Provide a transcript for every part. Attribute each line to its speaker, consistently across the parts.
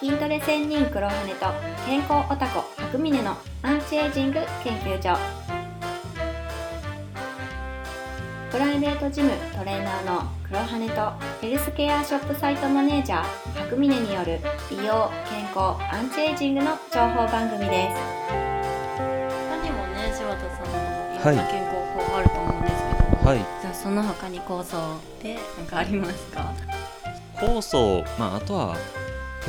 Speaker 1: 筋トレ専任黒羽と健康オタコ白峰のアンチエイジング研究所。プライベートジムトレーナーの黒羽とヘルスケアショップサイトマネージャー白峰による美容健康アンチエイジングの情報番組です。
Speaker 2: 他にもね柴田さんのいろんな健康法あると思うんですけど、
Speaker 3: はい。
Speaker 2: じゃあその他に構想って何かありますか？
Speaker 3: 酵素、まあ、あとは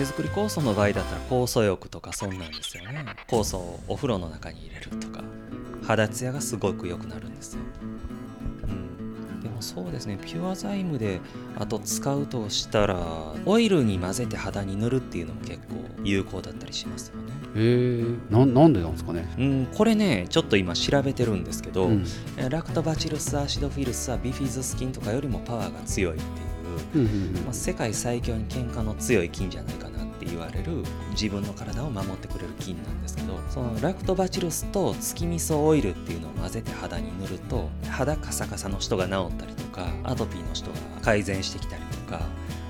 Speaker 3: 手作り酵素の場合だったら酵素浴とかそんなんですよね。酵素をお風呂の中に入れるとか。肌ツヤがすごく良くなるんですよ、うん、でもそうですね。ピュアザイムであと使うとしたらオイルに混ぜて肌に塗るっていうのも結構有効だったりしますよね。
Speaker 4: へえ。ななんでなんですかね。
Speaker 3: うん、これねちょっと今調べてるんですけど、
Speaker 4: うん。
Speaker 3: えラクトバチルスアシドフィルスはビフィズス菌とかよりもパワーが強いっていう。
Speaker 4: うんうん。
Speaker 3: まあ、世界最強に喧嘩の強い菌じゃない言われる自分の体を守ってくれる菌なんですけどそのラクトバチルスと月味噌オイルっていうのを混ぜて肌に塗ると肌カサカサの人が治ったりとかアトピーの人が改善してきたりとか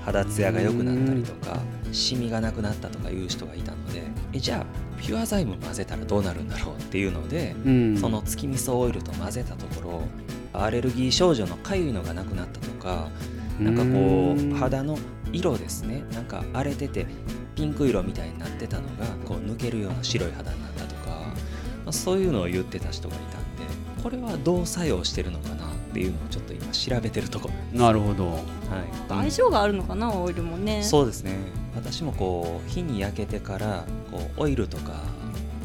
Speaker 3: 肌ツヤが良くなったりとかシミがなくなったとかいう人がいたのでえじゃあピュアザイム混ぜたらどうなるんだろうっていうので
Speaker 4: うん。
Speaker 3: その月味噌オイルと混ぜたところアレルギー症状のかゆいのがなくなったとかなんかこ
Speaker 4: うん。
Speaker 3: う肌の色ですね。なんか荒れててピンク色みたいになってたのがこう抜けるような白い肌になったとか、まあ、そういうのを言ってた人がいたんでこれはどう作用してるのかなっていうのをちょっと今調べてるとこ。ろなんです
Speaker 4: なるほど。
Speaker 3: はい、
Speaker 2: 相性があるのかなオイルもね。
Speaker 3: そうですね。私もこう火に焼けてからこうオイルとか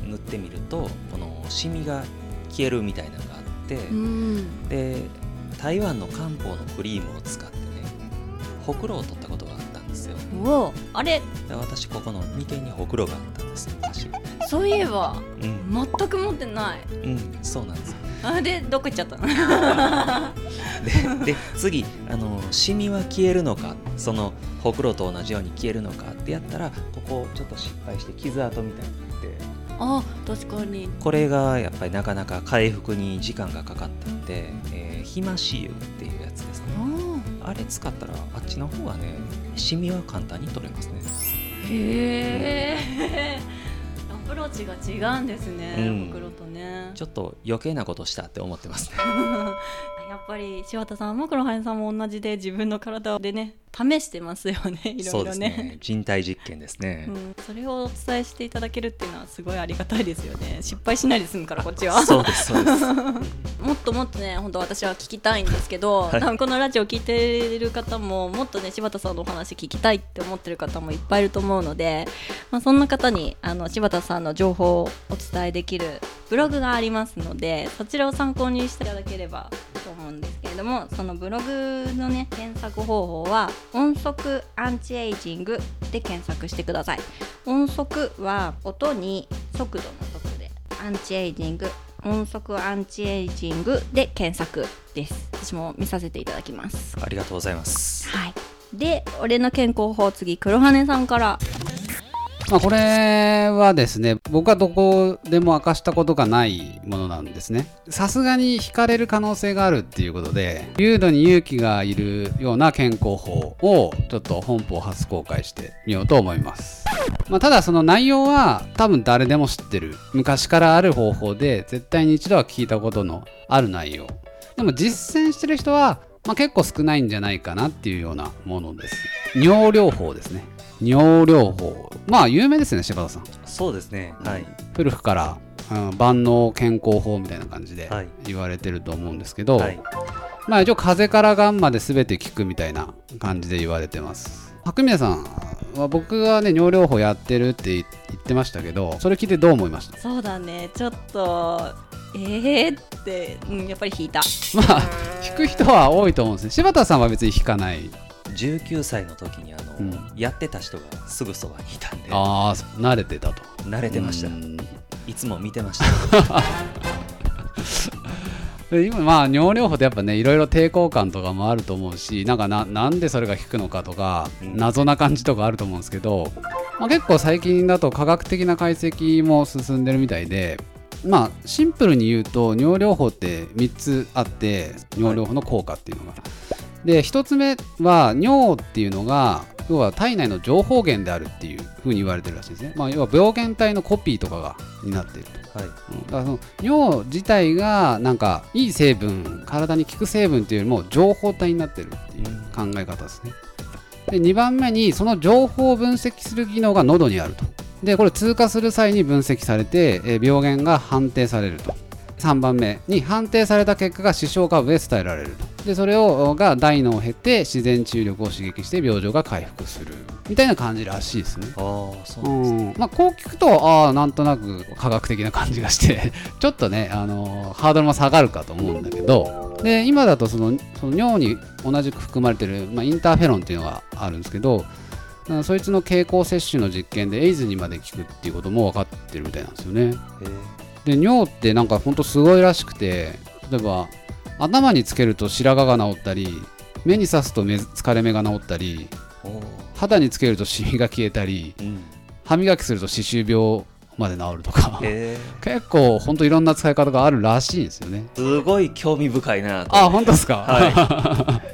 Speaker 3: 塗ってみるとこのシミが消えるみたいなのがあって、
Speaker 2: うん。
Speaker 3: で台湾の漢方のクリームを使ってねほくろを取ったことが
Speaker 2: おあれ？
Speaker 3: で私ここの眉間にほくろがあったんです昔
Speaker 2: そういえば
Speaker 3: うん、
Speaker 2: 全く持ってない。
Speaker 3: うん、そうなんです。
Speaker 2: あでどこ行っちゃったの？
Speaker 3: でで次あのシミは消えるのかそのほくろと同じように消えるのかってやったらここちょっと失敗して傷跡みたいになって。
Speaker 2: あ確かに。
Speaker 3: これがやっぱりなかなか回復に時間がかかったんで、えー、ひまし油っていう
Speaker 2: あ
Speaker 3: あれ使ったらあっちの方がねシミは簡単に取れますね。
Speaker 2: へえ アプローチが違うんですね、
Speaker 3: うん。
Speaker 2: ほくろとね。
Speaker 3: ちょっと余計なことしたって思ってますね
Speaker 2: やっぱり柴田さんも黒羽さんも同じで自分の体でね試してますよね いろ
Speaker 3: そうです
Speaker 2: いろね
Speaker 3: ね。人体実験ですね、
Speaker 2: うん、それをお伝えしていただけるっていうのはすごいありがたいですよね。失敗しないで済むからこっちは。
Speaker 3: そうですそうです。
Speaker 2: もっともっとね本当私は聞きたいんですけど、
Speaker 3: はい。
Speaker 2: 多分このラジオ聞いてる方ももっとね柴田さんのお話聞きたいって思ってる方もいっぱいいると思うので、まあ、そんな方にあの柴田さんの情報をお伝えできるブログがありますのでそちらを参考にしていただければと思うんですけれどもそのブログのね検索方法は音速アンチエイジングで検索してください。音速は音に速度の速でアンチエイジング音速アンチエイジングで検索です。私も見させていただきます。
Speaker 3: ありがとうございます。
Speaker 2: はい。で俺の健康法次黒羽さんから
Speaker 4: まあ、これはですね僕はどこでも明かしたことがないものなんですね。さすがに惹かれる可能性があるっていうことで流度に勇気がいるような健康法をちょっと本邦初公開してみようと思います。まあ、ただその内容は多分誰でも知ってる。昔からある方法で絶対に一度は聞いたことのある内容。でも実践してる人は、まあ、結構少ないんじゃないかなっていうようなものです。尿療法ですね。尿療法。まあ有名ですね柴田さん。
Speaker 3: そうですね。はい。
Speaker 4: 古くから、うん万能健康法みたいな感じで
Speaker 3: はい。
Speaker 4: 言われてると思うんですけど、
Speaker 3: はい。
Speaker 4: まあ一応風邪からがんまで全て効くみたいな感じで言われてます。白宮さんは僕がね尿療法やってるって言ってましたけどそれ聞いてどう思いました？
Speaker 2: そうだねちょっとえーって、うん、やっぱり引いた。
Speaker 4: まあ引く人は多いと思うんですね。柴田さんは別に引かない
Speaker 3: 19歳の時にあの、
Speaker 4: うん。
Speaker 3: やってた人がすぐそばにいたんで。
Speaker 4: ああ慣れてたと。
Speaker 3: 慣れてました。
Speaker 4: うん。
Speaker 3: いつも見てました。
Speaker 4: で今まあ尿療法ってやっぱねいろいろ抵抗感とかもあると思うしなんかななんでそれが効くのかとか、
Speaker 3: うん。
Speaker 4: 謎な感じとかあると思うんですけど、まあ、結構最近だと科学的な解析も進んでるみたいでまあシンプルに言うと尿療法って3つあって尿療法の効果っていうのが、で1つ目は尿っていうのが要は体内の情報源であるっていうふうに言われてるらしいですね、まあ、要は病原体のコピーとかがになっていると、
Speaker 3: はい。
Speaker 4: うん、だからその尿自体がなんかいい成分体に効く成分っていうよりも情報体になってるっていう考え方ですね。で2番目にその情報を分析する技能が喉にあると。でこれ通過する際に分析されてえー病原が判定されると3番目に判定された結果が視床下部へ伝えられると。でそれをが大脳を経て自然治癒力を刺激して病状が回復するみたいな感じらしいですね。
Speaker 3: ああそうですね。
Speaker 4: うん。まあ、こう聞くとああなんとなく科学的な感じがして ちょっとね、あのーハードルも下がるかと思うんだけど。で今だとそのその尿に同じく含まれてる、まあ、インターフェロンっていうのがあるんですけどうんそいつの経口摂取の実験でエイズにまで効くっていうことも分かってるみたいなんですよね。
Speaker 3: へ
Speaker 4: で尿ってなんかほんとすごいらしくて例えば頭につけると白髪が治ったり目に刺すと目疲れ目が治ったり肌につけるとシミが消えたり
Speaker 3: うん。
Speaker 4: 歯磨きすると歯周病まで治るとか。
Speaker 3: へえ
Speaker 4: 結構ほんといろんな使い方があるらしいんですよね。
Speaker 3: すごい興味深いなと。
Speaker 4: あ本当ですか、
Speaker 3: は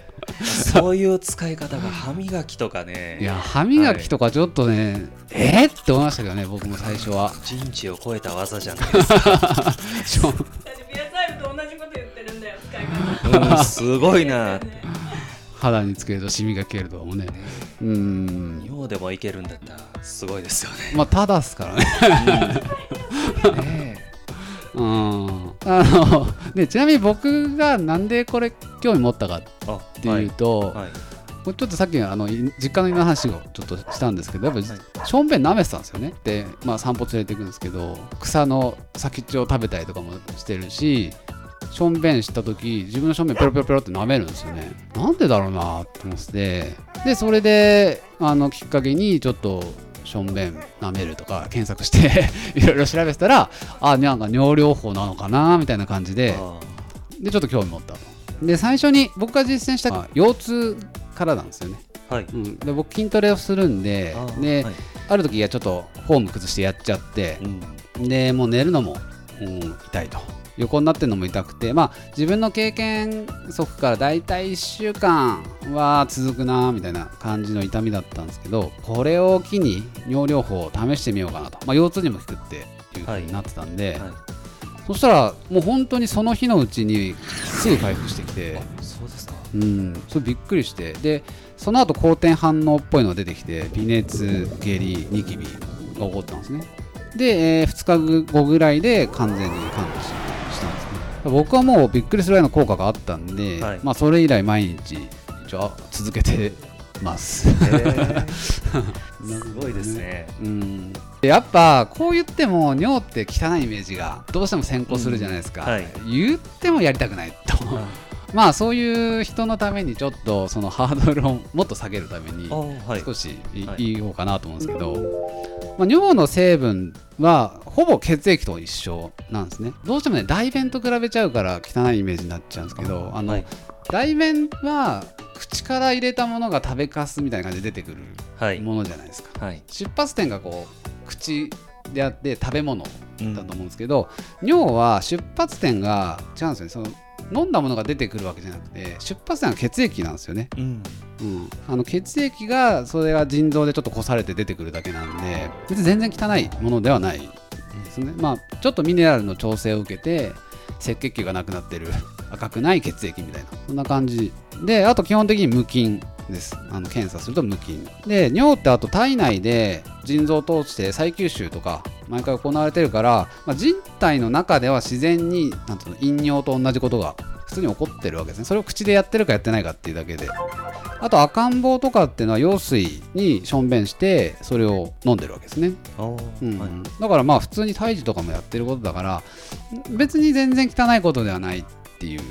Speaker 3: そういう使い方が歯磨きとかね。
Speaker 4: い、や歯磨きとかちょっとね、えー、って思いましたけどね僕も最初は。
Speaker 3: 人知を超えた技じゃないですか、
Speaker 2: ビアタイムと同じこと言ってるんだよ使い方
Speaker 3: うん、すごいな。
Speaker 4: 肌につけるとシミが消えるとかもね。うーん
Speaker 3: 尿でもいけるんだったらすごいですよね。
Speaker 4: まあただっすからね。
Speaker 3: ね
Speaker 4: うん。あのでちなみに僕がなんでこれ興味持ったかっていうと、
Speaker 3: はい。はい。
Speaker 4: ちょっとさっきあのい実家の犬の話をちょっとしたんですけどやっぱり
Speaker 3: はい。
Speaker 4: しょんべん舐めてたんですよね。で、まあ、散歩連れていくんですけど草の先っちょを食べたりとかもしてるししょんべんした時自分のしょんべんペロペロペロって舐めるんですよね。なんでだろうなって思ってて。でそれであのきっかけにちょっとしょんべん舐めるとか検索して いろいろ調べてたらあなんか尿療法なのかなみたいな感じで
Speaker 3: あ
Speaker 4: でちょっと興味持ったと。で最初に僕が実践した腰痛からなんですよね。
Speaker 3: ーはい。
Speaker 4: うん、で僕筋トレをするんで
Speaker 3: あー。
Speaker 4: で、
Speaker 3: はい。
Speaker 4: ある時いやちょっとフォーム崩してやっちゃって
Speaker 3: うん。
Speaker 4: でもう寝るのも、うん痛いと横になってるのも痛くてまあ自分の経験則からだいたい1週間は続くなみたいな感じの痛みだったんですけどこれを機に尿療法を試してみようかなと、まあ、腰痛にも効くっていう風になってたんで、
Speaker 3: はい。
Speaker 4: そしたらもう本当にその日のうちにすぐ回復してきて
Speaker 3: そうですか。
Speaker 4: うん、それびっくりしてでその後好転反応っぽいのが出てきて微熱下痢ニキビが起こったんですね。で、え2日後ぐらいで完全に完治した僕はもうびっくりするぐらいの効果があったんで、
Speaker 3: はい。
Speaker 4: まあ、それ以来毎日一応続けてます。
Speaker 3: すごいですね。
Speaker 4: うん。でやっぱこう言っても尿って汚いイメージがどうしても先行するじゃないですか、
Speaker 3: うん。はい。
Speaker 4: 言ってもやりたくないとまあそういう人のためにちょっとそのハードルをもっと下げるために少しい
Speaker 3: はい。
Speaker 4: 言おうかなと思うんですけど、まあ、尿の成分はほぼ血液と一緒なんですね。どうしてもね大便と比べちゃうから汚いイメージになっちゃうんですけどあの、
Speaker 3: はい。
Speaker 4: 大便は口から入れたものが食べかすみたいな感じで出てくる
Speaker 3: はい。
Speaker 4: ものじゃないですか、
Speaker 3: はい。
Speaker 4: 出発点がこう口であって食べ物
Speaker 3: うん
Speaker 4: だと思うんですけど、尿は出発点が違うんですよね。その飲んだものが出てくるわけじゃなくて出発点は血液なんですよね、
Speaker 3: うん。
Speaker 4: うん、あの血液がそれが腎臓でちょっとこされて出てくるだけなんで別に全然汚いものではないですね。まあちょっとミネラルの調整を受けて赤血球がなくなってる赤くない血液みたいなそんな感じ。であと基本的に無菌です。あの検査すると無菌。で尿ってあと体内で腎臓を通して再吸収とか毎回行われてるから、まあ、人体の中では自然になんていうの陰尿と同じことが普通に起こってるわけですね。それを口でやってるかやってないかっていうだけで。あと赤ん坊とかっていうのは羊水にしょんべんしてそれを飲んでるわけですね、うん。
Speaker 3: はい。
Speaker 4: だからまあ普通に胎児とかもやってることだから別に全然汚いことではないっていう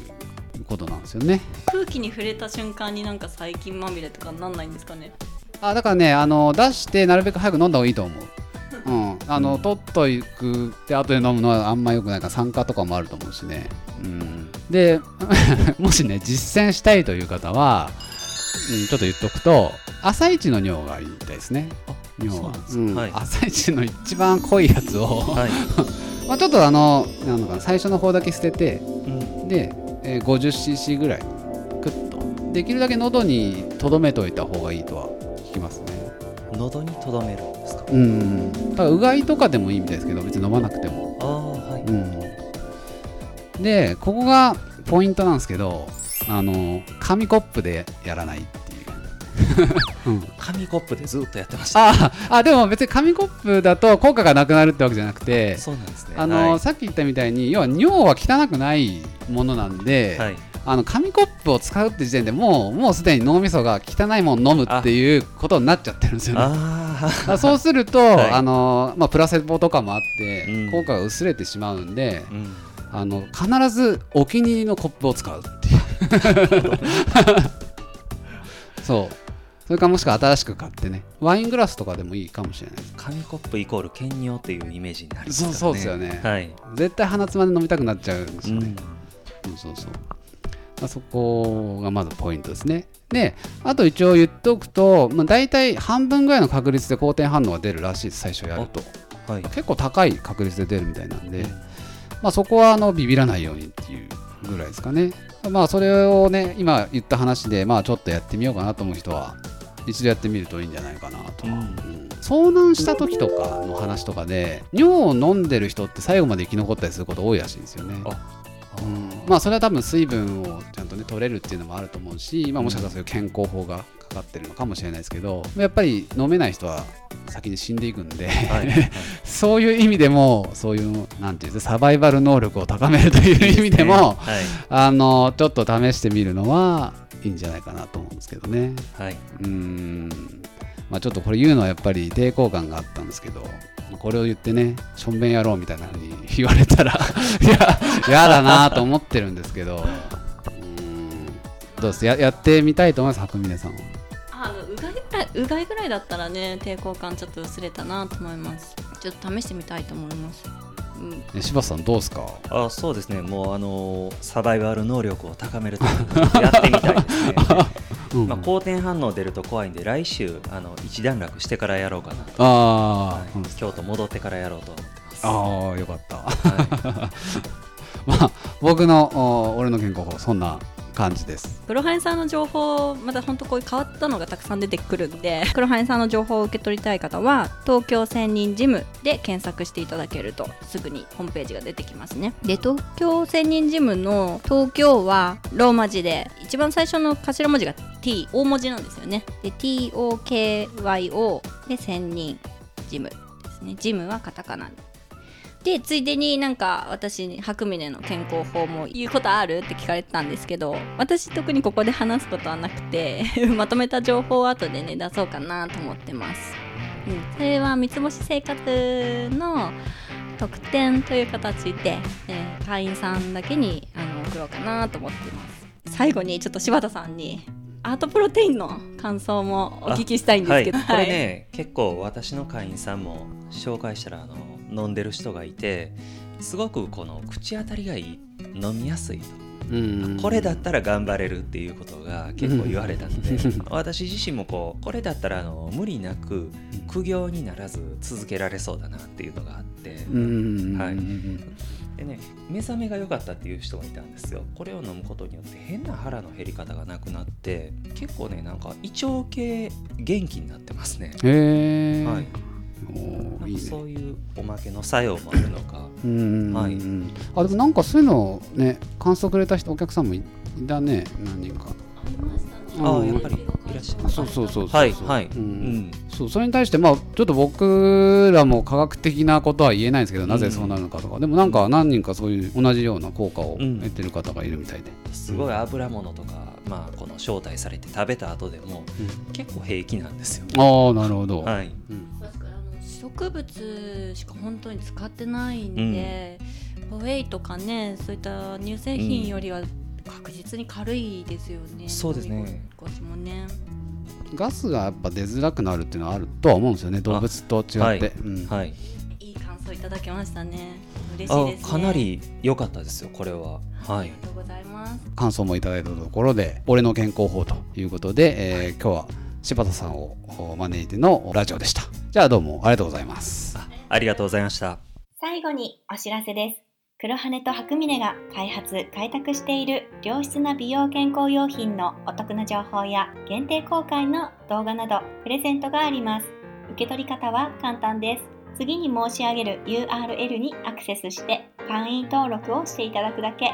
Speaker 4: ことなんですよね。
Speaker 2: 空気に触れた瞬間になんか細菌まみれとかなんないんですかね？
Speaker 4: あだからねあの出してなるべく早く飲んだ方がいいと思う。うん、あの、
Speaker 3: うん。
Speaker 4: 取っといくで後で飲むのはあんま良くないから酸化とかもあると思うしね、うん、で もしね実践したいという方は、うん、ちょっと言っとくと朝一の尿がいいみたいですね。尿は。
Speaker 3: そうなんはい。
Speaker 4: 朝一の一番濃いやつを、
Speaker 3: はい。
Speaker 4: まあ、ちょっとあのなんのかな最初の方だけ捨てて
Speaker 3: うん。
Speaker 4: で、えー 50cc ぐらい。クッと。できるだけ喉に留めておいた方がいいとは聞聞きますね。
Speaker 3: 喉にとどめるんですか？
Speaker 4: うん。だからうがいとかでもいいみたいですけど別に飲まなくても。
Speaker 3: ああはい、
Speaker 4: うん。でここがポイントなんですけどあの紙コップでやらない
Speaker 3: 紙コップでずっとやってました。
Speaker 4: ああでも別に紙コップだと効果がなくなるってわけじゃなくて
Speaker 3: そうなんですね。
Speaker 4: あの、
Speaker 3: はい。
Speaker 4: さっき言ったみたいに要は尿は汚くないものなんで、
Speaker 3: はい。
Speaker 4: あの紙コップを使うって時点でもうもうすでに脳みそが汚いものを飲むっていうことになっちゃってるんですよね。そうすると、
Speaker 3: はい。
Speaker 4: あのまあ、プラセボとかもあって、
Speaker 3: うん。
Speaker 4: 効果が薄れてしまうんで
Speaker 3: あ、うん。
Speaker 4: あの必ずお気に入りのコップを使うっていう。そうそれかもしくは新しく買ってね。ワイングラスとかでもいいかもしれない。
Speaker 3: 紙コップイコール兼用っていうイメージになりますね。
Speaker 4: そうそうですよね。
Speaker 3: はい、
Speaker 4: 絶対鼻つまで飲みたくなっちゃうんです
Speaker 3: うん。
Speaker 4: よね、そうそうそう。まあそこがまずポイントですね。であと一応言っておくと、まあ、大体半分ぐらいの確率で好転反応が出るらしいです最初やると。
Speaker 3: はい。
Speaker 4: 結構高い確率で出るみたいなんで、まあ、そこはあのビビらないようにっていうぐらいですかね。まあそれをね今言った話でまあちょっとやってみようかなと思う人は一度やってみるといいんじゃないかなと、
Speaker 3: うん。
Speaker 4: うん。遭難した時とかの話とかで尿を飲んでる人って最後まで生き残ったりすること多いらしいんですよね。
Speaker 3: あ。
Speaker 4: うん。まあそれは多分水分をちゃんとね取れるっていうのもあると思うし、まあ、もしかしたらそういう健康法がかかってるのかもしれないですけどやっぱり飲めない人は先に死んでいくんで、
Speaker 3: はいはい。
Speaker 4: そういう意味でもそういうなんていうんですかサバイバル能力を高めるという意味でも
Speaker 3: はい。
Speaker 4: あのちょっと試してみるのはいいんじゃないかなと思うんですけどね。
Speaker 3: はい、
Speaker 4: うーん。まあちょっとこれ言うのはやっぱり抵抗感があったんですけどこれを言ってねしょんべんやろうみたいなふうに言われたら いや嫌だなと思ってるんですけど。うーん。どうです？ややってみたいと思います？白峰さんは。
Speaker 2: あうがいぐらいうがいぐらいだったらね抵抗感ちょっと薄れたなと思います。ちょっと試してみたいと思いますうん。
Speaker 4: ね柴田さんどうですか？
Speaker 3: あそうですね。もうあのーサバイバル能力を高めるためにやってみたいですね。
Speaker 4: うん。
Speaker 3: まあ、好転反応出ると怖いんで来週あの一段落してからやろうかなと、
Speaker 4: あ
Speaker 3: はい。
Speaker 4: ー、うん
Speaker 3: 京都戻ってからやろうと思ってます。
Speaker 4: あーよかった。
Speaker 3: は
Speaker 4: まあ僕のお俺の健康法そんな感じです。
Speaker 2: 黒羽さんの情報また本当こういう変わったのがたくさん出てくるんで 黒羽さんの情報を受け取りたい方は東京専任ジムで検索していただけるとすぐにホームページが出てきますね。で東京専任ジムの東京はローマ字で一番最初の頭文字が T 大文字なんですよね。で TOKYO で専任ジムですね。ジムはカタカナでついでになんか私に白峰の健康法も言うことあるって聞かれてたんですけど私特にここで話すことはなくて まとめた情報を後でね出そうかなと思ってます、うん、それは三つ星生活の特典という形で、えー会員さんだけにあの送ろうかなと思ってます。最後にちょっと柴田さんにアートプロテインの感想もお聞きしたいんですけど、
Speaker 3: はい、これね、結構私の会員さんも紹介したらあの飲んでる人がいてすごくこの口当たりがいい飲みやすい
Speaker 4: うん
Speaker 3: これだったら頑張れるっていうことが結構言われたので 私自身もこうこれだったらあの無理なく苦行にならず続けられそうだなっていうのがあって
Speaker 4: うん
Speaker 3: はい
Speaker 4: うん
Speaker 3: でね目覚めが良かったっていう人がいたんですよ。これを飲むことによって変な腹の減り方がなくなって結構ねなんか胃腸系元気になってますね。はい
Speaker 4: おーいいね。
Speaker 3: そういうおまけの作用もあるのか。
Speaker 4: うん
Speaker 3: はい。
Speaker 4: あでもなんかそういうのね感想くれた人お客さんもいいたね。何人か。うん。
Speaker 3: ああやっぱりいらっしゃいます
Speaker 4: そうそうそうそう。
Speaker 3: はいはい、
Speaker 4: う
Speaker 3: うん。ん
Speaker 4: そうそれに対してまあちょっと僕らも科学的なことは言えないんですけど、なぜそうなるのかとか。でもなんか何人かそういう同じような効果を
Speaker 3: うん。
Speaker 4: 得てる方がいるみたいで、
Speaker 3: すごい油物とか、まあ、この招待されて食べた後でも結構平気なんですよ、
Speaker 4: ああなるほど、
Speaker 3: はい
Speaker 2: 植物しか本当に使ってないんで、ホエイとかねそういった乳製品よりは確実に軽いですよね、
Speaker 3: そうですね。
Speaker 2: もね。
Speaker 4: ガスがやっぱ出づらくなるっていうのはあるとは思うんですよね動物と違って、
Speaker 3: はい
Speaker 4: うん。
Speaker 3: はい。
Speaker 2: いい感想いただきましたね。嬉しい
Speaker 3: あ
Speaker 2: ですね。
Speaker 3: かなり良かったですよこれは。はい。
Speaker 2: ありがとうございます。
Speaker 4: 感想もいただいたところで俺の健康法ということで、えー今日は柴田さんをお招いてのラジオでしたじゃあどうもありがとうございます
Speaker 3: あありがとうございました
Speaker 1: 最後にお知らせです。黒羽と白峰が開発・開拓している良質な美容健康用品のお得な情報や限定公開の動画などプレゼントがあります。受け取り方は簡単です。次に申し上げる URL にアクセスして会員登録をしていただくだけ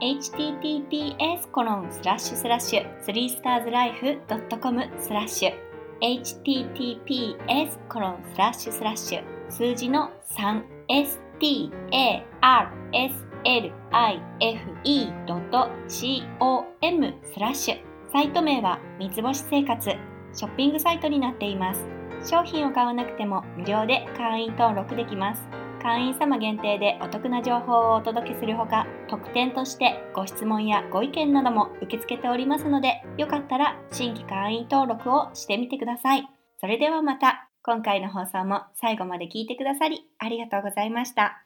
Speaker 1: https コロンスラッシュスラッシュ 3starslife.com スラッシュ https コロンスラッシュスラッシュ数字の 3starslife.com スラッシュサイト名は三つ星生活ショッピングサイトになっています商品を買わなくても無料で会員登録できます会員様限定でお得な情報をお届けするほか特典としてご質問やご意見なども受け付けておりますのでよかったら新規会員登録をしてみてください。それではまた今回の放送も最後まで聞いてくださりありがとうございました。